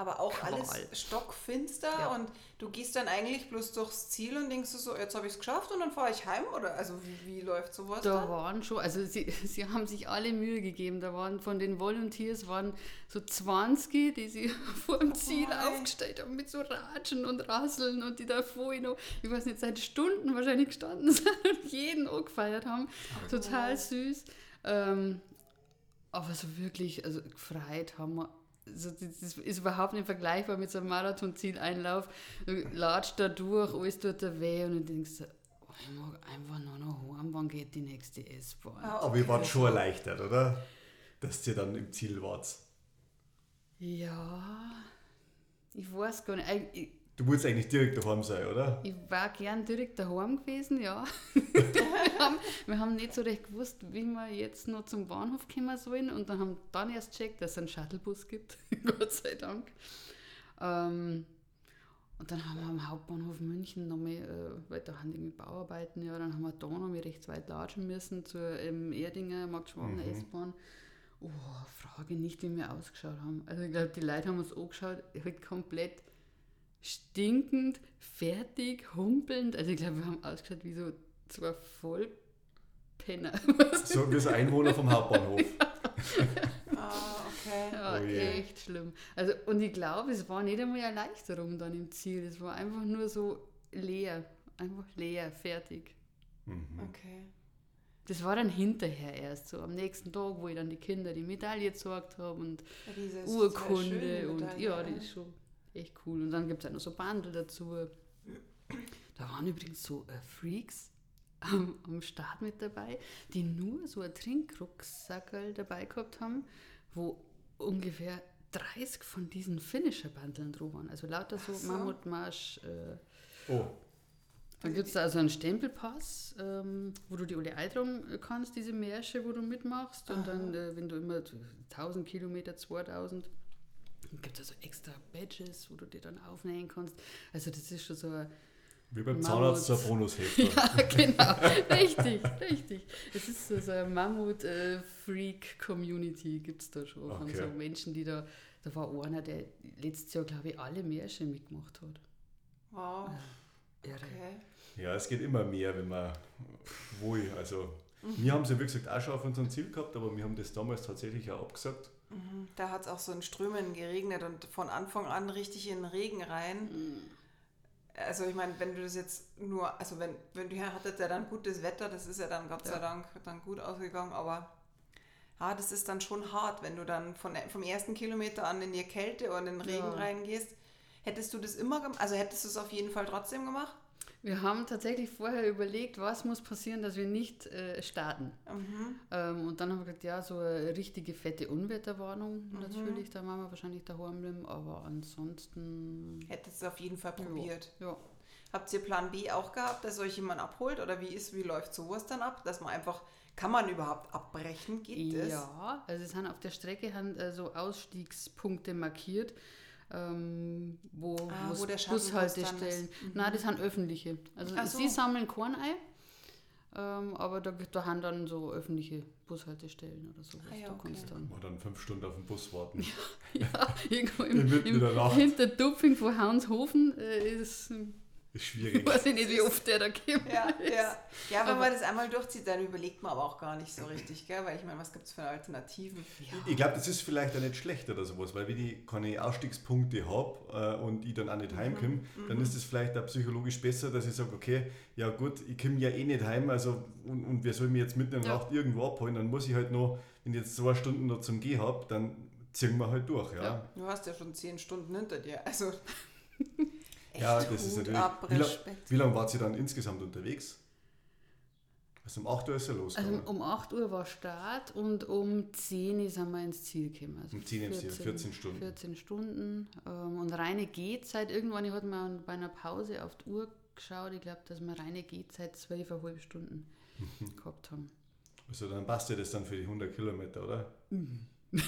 Aber auch Qual. alles stockfinster Ja. und du gehst dann eigentlich bloß durchs Ziel und denkst du so, jetzt habe ich es geschafft und dann fahre ich heim oder also wie, wie läuft sowas Da dann? waren schon, also sie, sie haben sich alle Mühe gegeben. Da waren von den Volunteers waren so 20, die sich vor dem Ziel Mei. aufgestellt haben mit so Ratschen und Rasseln und die da vorhin noch, ich weiß nicht, seit Stunden wahrscheinlich gestanden sind und jeden angefeiert haben. Total süß. Ähm, aber so wirklich, also gefreut haben wir. Also das ist überhaupt nicht vergleichbar mit so einem Marathon-Zieleinlauf. Du latscht da durch, alles tut da weh und du denkst, so, oh, ich mag einfach nur noch heim, wann geht die nächste S-Bahn? Ah, Aber ihr wart schon erleichtert, oder? Dass ihr dann im Ziel wart. Ja, ich weiß gar nicht. Ich, Du wolltest eigentlich direkt daheim sein, oder? ich war gern direkt daheim gewesen, ja. wir, haben, wir haben nicht so recht gewusst, wie wir jetzt noch zum Bahnhof kommen sollen und dann haben dann erst gecheckt, dass es einen Shuttlebus gibt, Gott sei Dank. Ähm, und dann haben wir am Hauptbahnhof München nochmal, äh, weil da haben mit Bauarbeiten, ja, dann haben wir da nochmal recht weit latschen müssen zur ähm, Erdinger Max-Schwaner Mhm. S-Bahn. Oh, frage nicht, wie wir ausgeschaut haben. Also ich glaube, die Leute haben uns angeschaut, halt komplett stinkend, fertig, humpelnd. Also ich glaube, wir haben ausgeschaut wie so zwei Vollpenner. So wie so Einwohner vom Hauptbahnhof. Ah, okay. Ja, Oh je. echt schlimm. Also, und ich glaube, es war nicht einmal eine Erleichterung dann im Ziel. Es war einfach nur so leer. Einfach leer, fertig. Mhm. Okay. Das war dann hinterher erst so, am nächsten Tag, wo ich dann die Kinder die Medaille gezeigt habe und Urkunde und ja, die ist schon echt cool. Und dann gibt es auch noch so Bundle dazu. Da waren übrigens so äh, Freaks am, am Start mit dabei, die nur so ein Trinkrucksackerl dabei gehabt haben, wo ungefähr 30 von diesen Finisher-Bandeln drauf waren. Also lauter so, so. Mammutmarsch. Äh, Oh, dann gibt es da also einen Stempelpass, ähm, wo du die alle eintragen kannst, diese Märsche, wo du mitmachst. Und dann, äh, wenn du immer 1000 Kilometer, 2000, gibt es also extra Badges, wo du dir dann aufnehmen kannst. Also das ist schon so ein wie beim Mammut. Zahnarzt der Bonushefter. ja, genau. richtig, richtig. Es ist so, so eine Mammut-Freak-Community gibt es da schon. Von Okay. so Menschen, die da, da war einer, der letztes Jahr, glaube ich, alle Märsche mitgemacht hat. Wow, Irre. okay. Ja, es geht immer mehr, wenn man wohl. Also, wir haben es ja wie gesagt auch schon auf unserem Ziel gehabt, aber wir haben das damals tatsächlich auch abgesagt. Mhm. Da hat es auch so in Strömen geregnet und von Anfang an richtig in den Regen rein. Also ich meine, wenn du das jetzt nur, also wenn, wenn du ja hattet ja dann gutes Wetter, das ist ja dann Gott sei Ja. Dank dann gut ausgegangen, aber ja, das ist dann schon hart, wenn du dann von, vom ersten Kilometer an in die Kälte und in den Regen Ja. reingehst. Hättest du das immer gemacht? Also hättest du es auf jeden Fall trotzdem gemacht? Wir haben tatsächlich vorher überlegt, was muss passieren, dass wir nicht äh, starten. Mhm. Ähm, und dann haben wir gesagt, ja, so eine richtige fette Unwetterwarnung Mhm. natürlich, da machen wir wahrscheinlich daheim bleiben, aber ansonsten, Hättest du auf jeden Fall Ja. probiert. ja. Habt ihr Plan B auch gehabt, dass euch jemand abholt? Oder wie ist, wie läuft sowas dann ab? Dass man einfach, kann man überhaupt abbrechen? Geht das? Ja, also es sind auf der Strecke haben, äh, so Ausstiegspunkte markiert, ähm, wo, Ah, wo Bushaltestellen. Mhm. Nein, das sind öffentliche. Also so. sie sammeln kein Ei, ähm, aber da, da haben dann so öffentliche Bushaltestellen oder sowas. Ah ja, da okay. kannst dann Mal dann fünf Stunden auf den Bus warten. ja, irgendwo im, im, der Nacht. hinter Dupfing von Haunshofen äh, ist, Ist schwierig. weiß ich nicht, wie oft der da kommt. Ja, ja. ja, wenn Aber- man das einmal durchzieht, dann überlegt man aber auch gar nicht so richtig, gell? Weil ich meine, was gibt es für Alternativen? Ich glaube, das ist vielleicht auch nicht schlecht oder sowas, weil wenn ich keine Ausstiegspunkte habe äh, und ich dann auch nicht heimkomme, dann ist es vielleicht auch psychologisch besser, dass ich sage, okay, ja gut, ich komme ja eh nicht heim, also und, und wer soll mich jetzt mitten in der Ja. Nacht irgendwo abholen, dann muss ich halt noch, wenn ich jetzt zwei Stunden noch zum Gehen habe, dann ziehen wir halt durch, ja. Ja. Du hast ja schon zehn Stunden hinter dir. Also. Ja, das ist Hut natürlich. ab, Wie, la Respekt. wie lange wart ihr dann insgesamt unterwegs? Also um 8 Uhr ist er Also losgegangen. um 8 Uhr war Start und um 10 Uhr sind wir ins Ziel gekommen. Also Um 10 Uhr ins Ziel, 14 Stunden. 14 Stunden. Ähm, und reine Gehzeit, irgendwann hat man bei einer Pause auf die Uhr geschaut, ich glaube, dass wir reine Gehzeit 12,5 Stunden Mhm. gehabt haben. Also dann passt dir das dann für die 100 Kilometer, oder?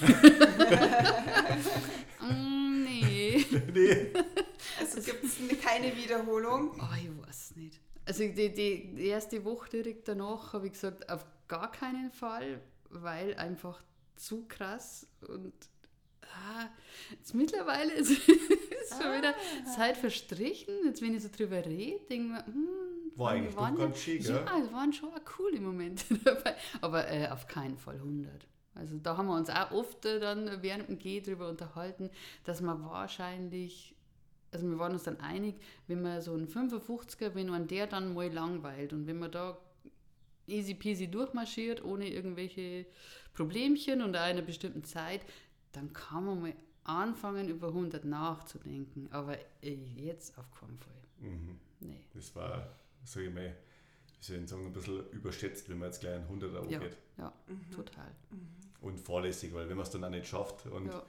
Mm, nee. nee. Also gibt es keine Wiederholung. Oh, ich weiß nicht. Also die, die, die erste Woche direkt danach habe ich gesagt, auf gar keinen Fall, weil einfach zu krass und ah, jetzt mittlerweile ist, ist schon wieder Zeit verstrichen. Jetzt wenn ich so drüber rede, denke ich mir, hm, War eigentlich doch waren ganz schön, gell? Ja, es waren schon auch coole Momente dabei, aber äh, auf keinen Fall 100. Also da haben wir uns auch oft äh, dann während dem Geh drüber unterhalten, dass man wahrscheinlich, also wir waren uns dann einig, wenn man so ein 55er, wenn man der dann mal langweilt und wenn man da easy peasy durchmarschiert, ohne irgendwelche Problemchen und auch in einer bestimmten Zeit, dann kann man mal anfangen, über 100 nachzudenken. Aber äh, jetzt auf keinen Fall. Mhm. Nee. Das war, sag ich mal, ich sagen, ein bisschen überschätzt, wenn man jetzt gleich einen 100er Ja, geht. ja, total. Und fahrlässig, weil wenn man es dann auch nicht schafft und Ja.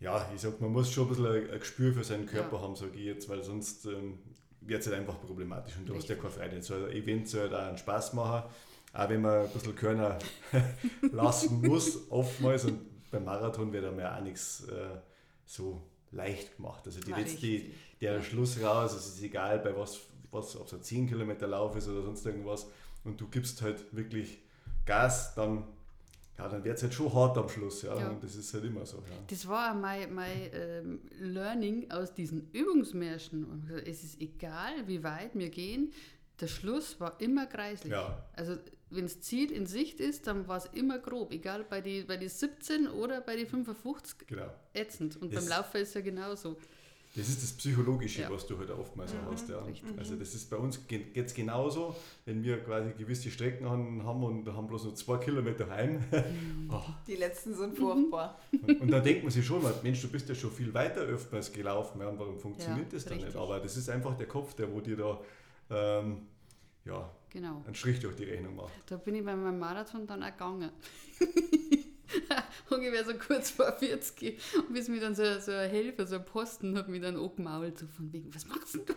ja, ich sag, man muss schon ein bisschen ein ein Gespür für seinen Körper Ja. haben, sage ich jetzt, weil sonst ähm, wird es halt einfach problematisch und du hast ja Richtig. keine Freude. So ein Event soll halt auch einen Spaß machen, auch wenn man ein bisschen Körner lassen muss, oftmals. Und beim Marathon wird einem ja auch nichts äh, so leicht gemacht. Also die letzte, richtig. der Ja. Schluss raus, es ist egal, bei was, was ob es ein 10 Kilometer Lauf ist oder sonst irgendwas, und du gibst halt wirklich Gas, dann, ja, dann wird es halt schon hart am Schluss. Ja? Ja. Und das ist halt immer so. Ja. Das war auch mein, mein ähm, Learning aus diesen Übungsmärschen. Es ist egal, wie weit wir gehen, der Schluss war immer kreislich. Ja. Also wenn das Ziel in Sicht ist, dann war es immer grob. Egal bei die, bei die 17 oder bei die 55 Genau. ätzend. Und Das- beim Laufen ist ja genauso. Das ist das Psychologische, Ja. was du halt oftmals auch hast. Ja. richtig. Also das ist bei uns geht es genauso, wenn wir quasi gewisse Strecken haben, und haben bloß noch zwei Kilometer heim. Oh, Die letzten sind furchtbar. und, und dann denkt man sich schon mal, Mensch, du bist ja schon viel weiter öfters gelaufen, ja, warum funktioniert Ja, das dann nicht? richtig. Aber das ist einfach der Kopf, der wo dir da ähm, ja, Genau. einen Strich durch die Rechnung macht. Da bin ich bei meinem Marathon dann auch gegangen. Ungefähr so kurz vor 40. Und bis mir dann so, so ein Helfer, so ein Posten, hat mich dann angemault, so von wegen, was machst denn du?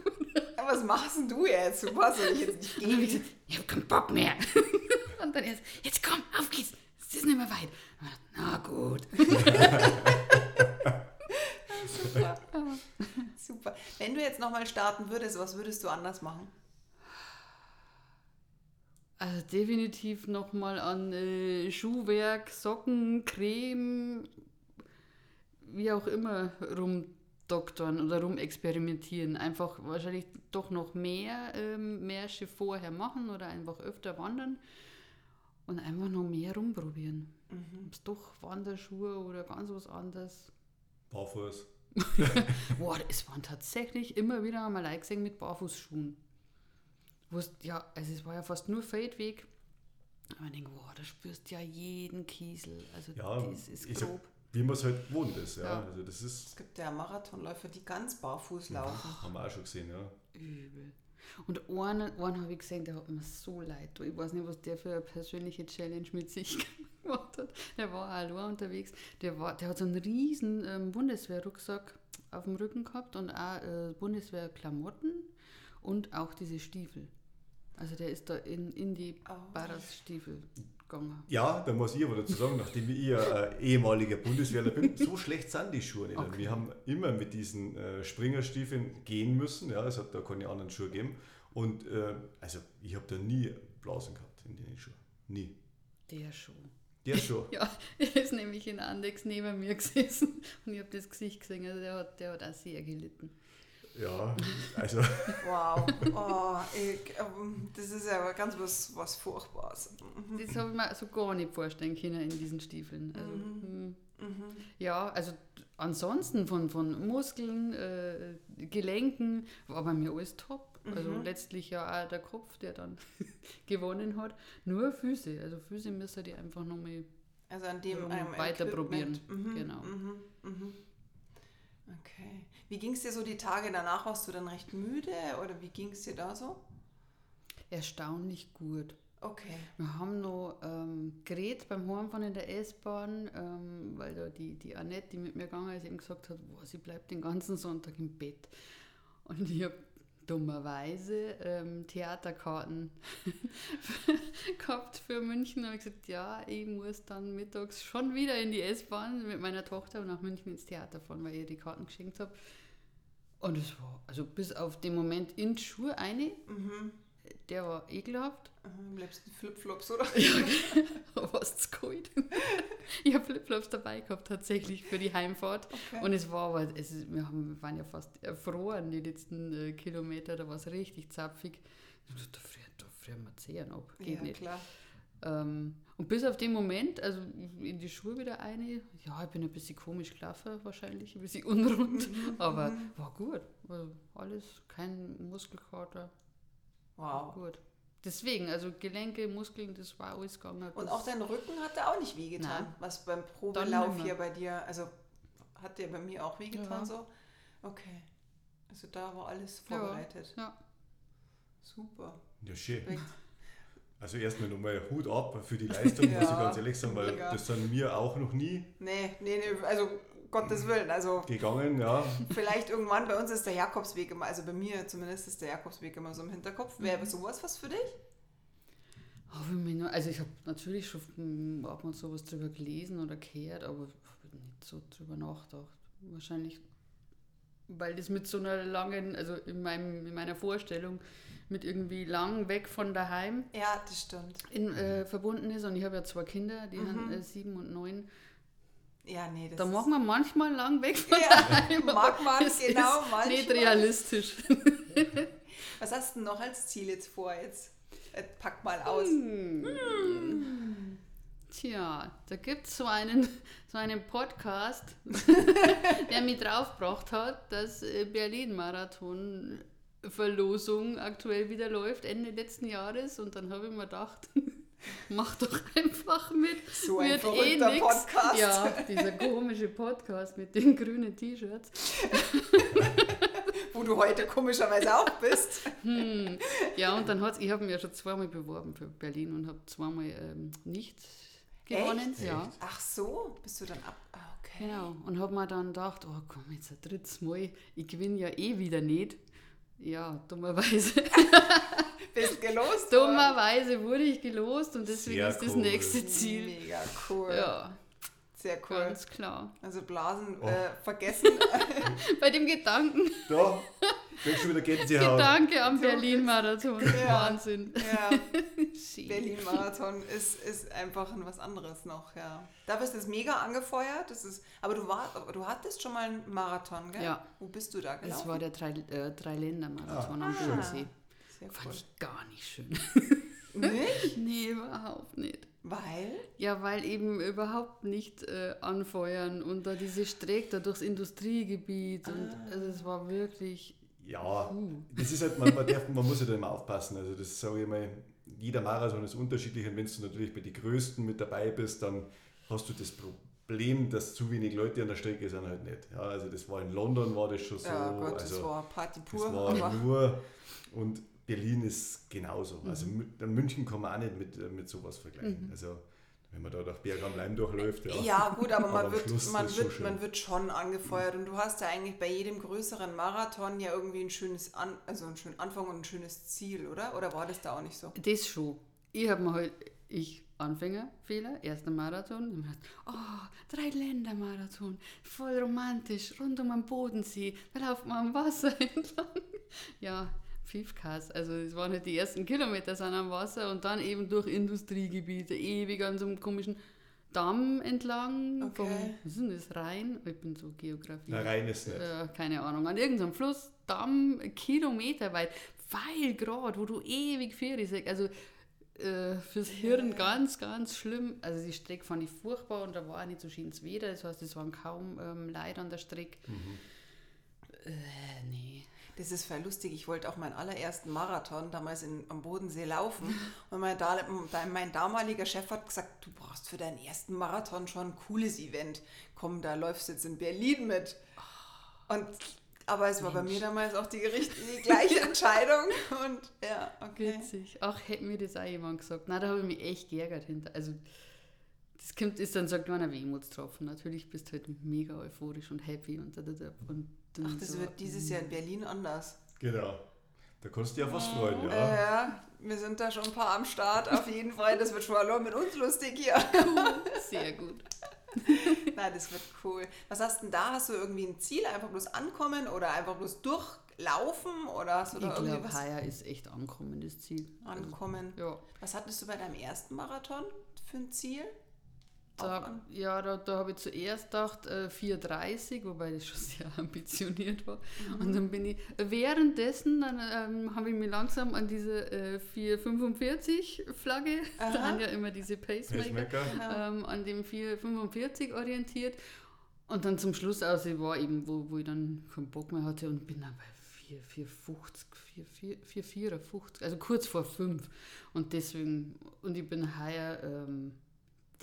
Aber was machst denn du jetzt? Du soll ich jetzt nicht Und dann hab ich gehen? gesagt, ich hab keinen Bock mehr. Und dann erst, jetzt komm, auf geht's. Es ist nicht mehr weit. Na gut. Super. Super. Wenn du jetzt nochmal starten würdest, was würdest du anders machen? Also definitiv nochmal an äh, Schuhwerk, Socken, Creme, wie auch immer rumdoktern oder rumexperimentieren. Einfach wahrscheinlich doch noch mehr ähm, Märsche vorher machen oder einfach öfter wandern und einfach noch mehr rumprobieren. Ob es doch Wanderschuhe oder ganz was anderes. Barfuß. Boah, es waren tatsächlich immer wieder einmal gesehen mit Barfußschuhen. Wo's, ja, also es war ja fast nur Feldweg. Aber ich denke, boah, da spürst du ja jeden Kiesel. Also Ja, das ist ich sag, grob. wie man es halt gewohnt ist. Ja. Ja. Also das ist, Es gibt ja Marathonläufer, die ganz barfuß laufen. haben wir auch schon gesehen. Ja. Übel. Und einen, einen habe ich gesehen, der hat mir so leid. Ich weiß nicht, was der für eine persönliche Challenge mit sich gemacht hat. Der war auch allein unterwegs. Der, war, der hat so einen riesen ähm, Bundeswehrrucksack auf dem Rücken gehabt und auch äh, Bundeswehrklamotten und auch diese Stiefel. Also der ist da in, in die Oh. Barras-Stiefel gegangen. Ja, da muss ich aber dazu sagen, nachdem ich ja äh, ehemaliger Bundeswehrler bin, so schlecht sind die Schuhe nicht. Okay. Wir haben immer mit diesen äh, Springerstiefeln gehen müssen. Ja, es hat da keine anderen Schuhe gegeben. Und äh, also ich habe da nie Blasen gehabt in den Schuhen. Nie. Der schon. Der schon. Ja, er ist nämlich in Andex neben mir gesessen und ich habe das Gesicht gesehen. Also der hat, der hat auch sehr gelitten. Ja, also Wow. Oh, ich, ähm, das ist ja ganz was, was Furchtbares. Mhm. Das habe ich mir so gar nicht vorstellen können in diesen Stiefeln. Also, hm. Ja, also ansonsten von, von Muskeln, äh, Gelenken war bei mir alles top. Also letztlich ja auch der Kopf, der dann gewonnen hat. Nur Füße. Also Füße müssen die einfach nochmal Also an dem weiter probieren. Mhm, Genau. Okay. Wie ging es dir so die Tage danach? Warst du dann recht müde oder wie ging es dir da so? erstaunlich gut. Okay. Wir haben noch ähm, geredet beim Heimfahren in der S-Bahn, ähm, weil da die, die Annette, die mit mir gegangen ist, eben gesagt hat, boah, sie bleibt den ganzen Sonntag im Bett. Und ich habe dummerweise ähm, Theaterkarten gehabt für München. Und habe gesagt, ja, ich muss dann mittags schon wieder in die S-Bahn mit meiner Tochter und nach München ins Theater fahren, weil ich ihr die Karten geschenkt habe. Und es war, also bis auf den Moment in die Schuhe eine, der war ekelhaft. Mhm, Am liebsten Flipflops, oder? Was zu kalt. ich habe Flipflops dabei gehabt, tatsächlich für die Heimfahrt. Okay. Und es war aber, es ist, wir, haben, wir waren ja fast erfroren die letzten äh, Kilometer, da war es richtig zapfig. Da frieren, da frieren wir Zehen ab, geht ja, nicht. klar. Ähm, und bis auf den Moment, also in die Schuhe wieder eine, ja, ich bin ein bisschen komisch gelaufen wahrscheinlich, ein bisschen unrund, Mhm, aber war gut. Also alles, kein Muskelkater, Wow. gut. Deswegen, also Gelenke, Muskeln, das war alles gegangen. Und Das- auch dein Rücken hat er auch nicht wehgetan, Nein. was beim Probelauf hier bei dir, also hat der bei mir auch wehgetan Ja. so? Okay. Also da war alles Ja. vorbereitet. Ja. Super. Ja, schön. Also erstmal nochmal Hut ab für die Leistung, muss ich Ja, ganz ehrlich sagen, weil mega. das sind mir auch noch nie Nee, nee, nee, also Gottes Willen, also gegangen, ja. vielleicht irgendwann bei uns ist der Jakobsweg immer, also bei mir zumindest ist der Jakobsweg immer so im Hinterkopf. Wäre Mhm. sowas was für dich? Also ich habe natürlich schon ab und zu was drüber gelesen oder gehört, aber nicht so drüber nachgedacht. Wahrscheinlich, weil das mit so einer langen, also in, meinem, in meiner Vorstellung, mit irgendwie lang weg von daheim Ja, das stimmt. in, äh, verbunden ist. Und ich habe ja zwei Kinder, die Mhm. haben äh, sieben und neun. Ja, nee, das Da mag man manchmal lang weg von Ja, daheim. mag man, es genau, ist manchmal. Nicht realistisch. Was hast du noch als Ziel jetzt vor? Jetzt äh, pack mal aus. Hm. Tja, da gibt es so einen, so einen Podcast, der mich draufgebracht hat, dass äh, Berlin-Marathon-Verlosung aktuell wieder läuft, Ende letzten Jahres. Und dann habe ich mir gedacht, mach doch einfach mit. So ein Wird eh nix. Podcast. Ja, dieser komische Podcast mit den grünen T-Shirts. Wo du heute komischerweise auch bist. Hm. Ja, und dann hat ich habe mich ja schon zweimal beworben für Berlin und habe zweimal ähm, nicht gewonnen. Echt? Ja. Ach so, bist du dann ab. Ah, okay. Genau. Und habe mir dann gedacht, oh komm, jetzt ein drittes Mal, ich gewinne ja eh wieder nicht. Ja, dummerweise. Bist gelost? dummerweise wurde ich gelost und deswegen Sehr ist das cool. nächste Ziel. Mega cool. Ja, Sehr cool. ganz klar. Also Blasen Oh. äh, vergessen. Bei dem Gedanken, Da, bin schon wieder Gänsehaut. Gedanke am Berlin-Marathon. Ja. Wahnsinn. ja. Berlin-Marathon ist, ist einfach ein was anderes noch, ja. Da bist du jetzt mega angefeuert. Das ist, aber du, war, aber du hattest schon mal einen Marathon, gell? Ja. Wo bist du da gelaufen? Das war der Drei, äh, Drei-Länder-Marathon am Ah. Sehr Fand cool. ich gar nicht schön. Nicht? nee, überhaupt nicht. Weil? Ja, weil eben überhaupt nicht äh, anfeuern und da diese Strecke da durchs Industriegebiet und Ah. also es war wirklich. Ja, Uh. das ist halt, man, man, darf, man muss ja da immer aufpassen. Also das sage ich mal, jeder Marathon ist unterschiedlich und wenn du natürlich bei den Größten mit dabei bist, dann hast du das Problem, dass zu wenig Leute an der Strecke sind halt nicht. Ja, also das war in London war das schon so. ja, Gott, also das war Party das pur. war aber nur und Berlin ist genauso. Mhm. Also Mü- München kann man auch nicht mit, äh, mit sowas vergleichen. Also wenn man da durch Berg am Leim durchläuft, ja. Ja, gut, aber, man, am wird, Schluss man, wird, man wird schon angefeuert und du hast ja eigentlich bei jedem größeren Marathon ja irgendwie ein schönes An also einen schönen Anfang und ein schönes Ziel, oder? Oder war das da auch nicht so? Das schon. Ich habe mir halt, ich Anfängerfehler, erster Marathon, und gedacht, oh, Drei-Länder-Marathon, voll romantisch, rund um den Bodensee, da laufen wir am Wasser entlang. Ja, Pfiffkas, also es waren halt die ersten Kilometer sind am Wasser und dann eben durch Industriegebiete, ewig an so einem komischen Damm entlang. Okay. Vom, was ist denn das, Rhein? Ich bin so Geografie. Na, rein ist nicht. Äh, keine Ahnung, an irgendeinem Fluss, Damm, Kilometer weit, Pfeilgrad, wo du ewig fährst. Also äh, fürs Hirn ganz, ganz schlimm. Also die Strecke fand ich furchtbar und da war auch nicht so schönes Wetter. Das heißt, es waren kaum ähm, Leute an der Strecke. Äh, nee. Das ist voll lustig. Ich wollte auch meinen allerersten Marathon damals in, am Bodensee laufen. Und mein, mein damaliger Chef hat gesagt, du brauchst für deinen ersten Marathon schon ein cooles Event. Komm, da läufst du jetzt in Berlin mit. Und Aber es war bei mir damals auch die, die gleiche Entscheidung. Und ja, okay. Witzig. Auch hätte mir das auch jemand gesagt. Nein, da habe ich mich echt geärgert hinter. Also, das kommt, ist dann, sagt man, ein Wehmutstropfen. Natürlich bist du halt mega euphorisch und happy und da, da, da. Und Ach, das so, wird dieses Jahr in Berlin anders. Genau. Da kannst du auf was freuen, Ja. ja. ja, wir sind da schon ein paar am Start, auf jeden Fall. Das wird schon mal mit uns lustig hier. Sehr gut. Nein, das wird cool. Was hast denn da? Hast du irgendwie ein Ziel? Einfach bloß ankommen oder einfach bloß durchlaufen? Oder hast du Ich da irgendwie glaube, heuer ist echt ankommen, das Ziel. ankommen? Ja. Was hattest du bei deinem ersten Marathon für ein Ziel? Da, an- ja, da, da habe ich zuerst gedacht äh, 4,30, wobei das schon sehr ambitioniert war. Mhm. Und dann bin ich, währenddessen dann, ähm, habe ich mich langsam an diese äh, 4,45 Flagge, da haben ja immer diese Pacemaker, Pacemaker. ähm, an dem 4,45 orientiert. Und dann zum Schluss aus, ich war eben, wo, wo ich dann keinen Bock mehr hatte und bin dann bei 4,50, 4,54, also kurz vor 5. Und deswegen, und ich bin heuer, ähm,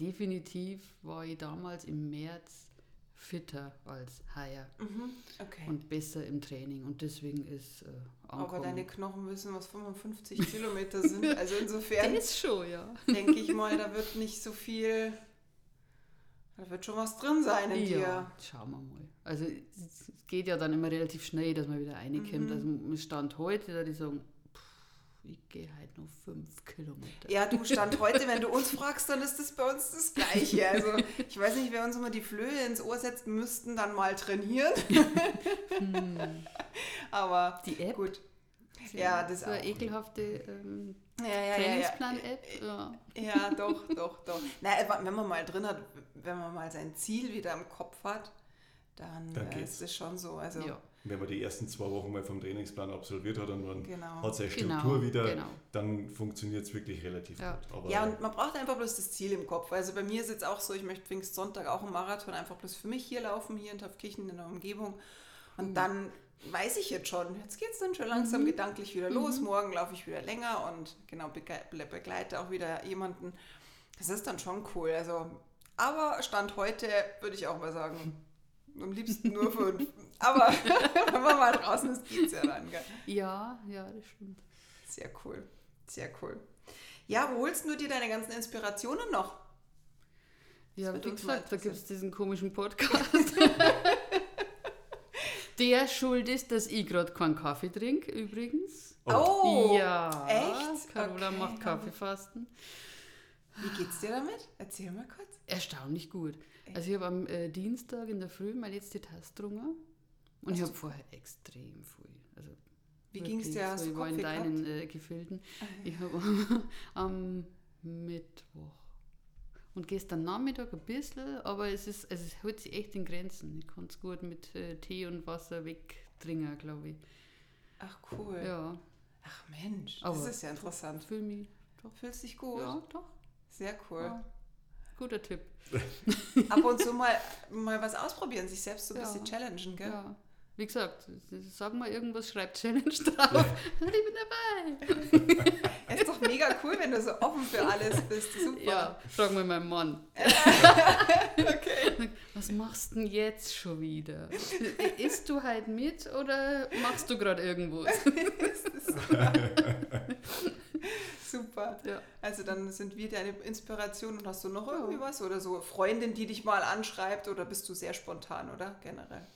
definitiv war ich damals im März fitter als heuer Mhm. Okay. und besser im Training. Und deswegen ist äh, Aber deine Knochen wissen, was 55 Kilometer sind. Also insofern das schon, ja. denke ich mal, da wird nicht so viel. Da wird schon was drin sein in dir. Ja, schauen wir mal. Also es geht ja dann immer relativ schnell, dass man wieder reinkommt. Mhm. Also stand heute, da die sagen, ich gehe halt nur fünf Kilometer. Ja, du stand heute, wenn du uns fragst, dann ist das bei uns das Gleiche. Also ich weiß nicht, wer uns immer die Flöhe ins Ohr setzt, müssten dann mal trainieren. Aber Die App? gut. Ja, das so eine auch. ekelhafte ähm, Ja, ja, ja, ja. Trainingsplan-App. Ja. Ja, doch, doch, doch. Na, wenn man mal drin hat, wenn man mal sein Ziel wieder im Kopf hat, dann, Dann äh, ist es schon so. Also, Ja. Wenn man die ersten zwei Wochen mal vom Trainingsplan absolviert hat und man Genau. hat seine Genau, Struktur wieder, genau. dann funktioniert es wirklich relativ Ja. gut. Aber Ja, und man braucht einfach bloß das Ziel im Kopf. Also bei mir ist jetzt auch so, ich möchte Pfingstsonntag auch einen Marathon einfach bloß für mich hier laufen, hier in Taufkirchen in der Umgebung. Und Mhm. dann weiß ich jetzt schon, jetzt geht es dann schon langsam gedanklich wieder los. Morgen laufe ich wieder länger und genau begleite auch wieder jemanden. Das ist dann schon cool. Also, aber Stand heute würde ich auch mal sagen, am liebsten nur fünf. aber wenn man mal draußen ist, geht es ja dann. Gell? ja, ja, das stimmt. Sehr cool, sehr cool. Ja, wo holst du dir deine ganzen Inspirationen noch? Ja, wie gesagt, da gibt es diesen komischen Podcast. Der schuld ist, dass ich gerade keinen Kaffee trinke, übrigens. Oh, ja, echt? Carola Okay. macht Kaffeefasten. Wie geht's dir damit? Erzähl mal kurz. Erstaunlich gut. Also ich habe am äh, Dienstag in der Früh meine letzte Tasse getrunken und ich habe vorher extrem viel. Also Wie ging's dir? Hast so, ich war in deinen äh, Gefilden. Ich habe am, Mittwoch und gestern Nachmittag ein bisschen, aber es ist, also es hält sich echt in Grenzen. Ich kann es gut mit äh, Tee und Wasser wegtrinken, glaube ich. Ach cool. Ja, Ach Mensch, Aber- das ist ja interessant. fühle mich doch. Fühlst dich gut? Ja, doch. Sehr cool. Ja. Guter Tipp. Ab und zu mal, mal was ausprobieren, sich selbst so ein Ja. bisschen challengen, gell? Ja. Wie gesagt, sag mal irgendwas, schreibt Challenge drauf. Ich bin dabei. Es ist doch mega cool, wenn du so offen für alles bist. Super. Ja, frag mal meinen Mann. Okay. Was machst du denn jetzt schon wieder? Isst du halt mit oder machst du gerade irgendwo? Super. Ja. Also dann sind wir deine Inspiration und hast du noch irgendwie was? Oder so Freundin, die dich mal anschreibt oder bist du sehr spontan, oder? Generell.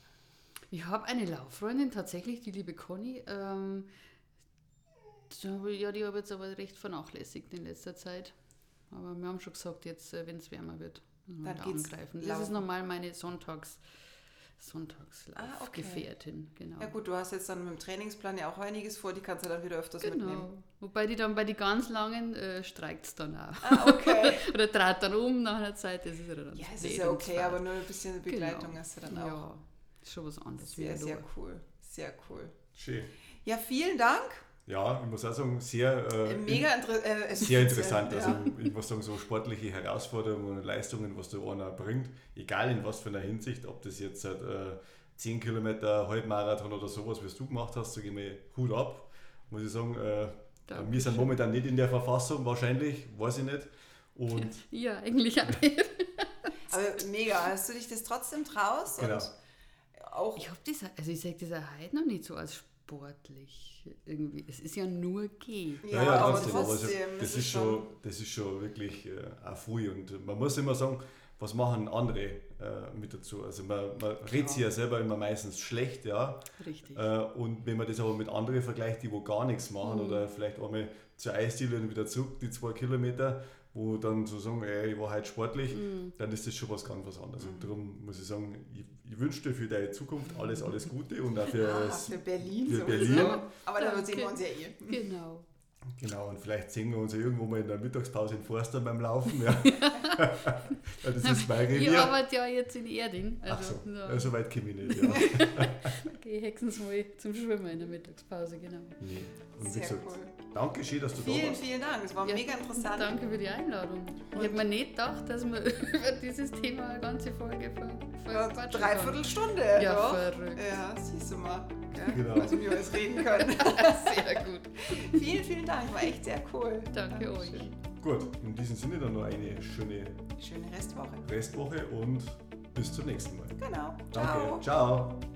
Ich habe eine Lauffreundin, tatsächlich, die liebe Conny. Ähm, ja, die habe ich jetzt aber recht vernachlässigt in letzter Zeit. Aber wir haben schon gesagt, jetzt, wenn es wärmer wird, Dann geht's angreifen. Das laufen. ist normal meine Sonntags, Ah, okay. Genau. Ja gut, du hast jetzt dann mit dem Trainingsplan ja auch einiges vor, die kannst du dann wieder öfters mitnehmen. Genau. Wobei die dann bei den ganz langen äh, streikt es dann auch. Ah, okay. Oder dreht dann um nach einer Zeit. Das ist ja dann ja, es ist ja okay, aber nur ein bisschen Begleitung Genau. hast du dann auch. Ja, ist schon was anderes. Sehr, sehr cool. Sehr cool. schön. Ja, vielen Dank. Ja, ich muss auch sagen, sehr, äh, Mega inter äh, sehr interessant. Also Ja. ich muss sagen, so sportliche Herausforderungen und Leistungen, was da einer bringt, egal in was für einer Hinsicht, ob das jetzt halt, äh, 10 Kilometer Halbmarathon oder sowas, wie du gemacht hast, sage ich mir Hut ab. Muss ich sagen, äh, Dankeschön. wir sind momentan nicht in der Verfassung, wahrscheinlich, weiß ich nicht. Und Ja, eigentlich auch nicht. Aber mega, dass du dich das trotzdem traust Genau. und auch. Ich habe das, also ich sage das auch heute noch nicht so als sportlich irgendwie. Es ist ja nur G. Ja, ja, trotzdem, aber also, das, ist schon, das ist schon wirklich äh, auch früh und man muss immer sagen, was machen andere äh, mit dazu? Also man, man redet sich ja selber immer meistens schlecht, ja. Richtig. Äh, und wenn man das aber mit anderen vergleicht, die wo gar nichts machen mhm. oder vielleicht einmal zur Eisdiele und wieder zurück, die zwei Kilometer, wo dann so sagen, ey, ich war heute sportlich, mhm. dann ist das schon was ganz was anderes. Mhm. Und darum muss ich sagen, ich, ich wünsche dir für deine Zukunft alles, alles Gute und auch für, ah, für Berlin. Für Berlin. Aber da sehen wir uns ja eh. Genau. Genau, und vielleicht sehen wir uns ja irgendwo mal in der Mittagspause in Forster beim Laufen. Ja. das ist mein Revier. Ich arbeite ja jetzt in Erding. Also, Ach so, ja. ja, so weit komme ich nicht. Ja. Gehe höchstens mal zum Schwimmen in der Mittagspause, genau. Nee. Und Sehr wie gesagt, cool. Danke schön, dass du vielen, da warst. Vielen, vielen Dank, es war ja, mega interessant. Danke für die Einladung. Und ich habe mir nicht gedacht, dass wir über dieses Thema eine ganze Folge ver ja, Dreiviertel Stunde. Ja, doch. verrückt. Ja, siehst du mal. Ja, genau. Also wir alles reden können. Sehr gut. vielen, vielen Dank, war echt sehr cool. Danke Dankeschön. euch. Gut, in diesem Sinne dann noch eine schöne, schöne Restwoche. Restwoche und bis zum nächsten Mal. Genau. Danke. Ciao. Ciao.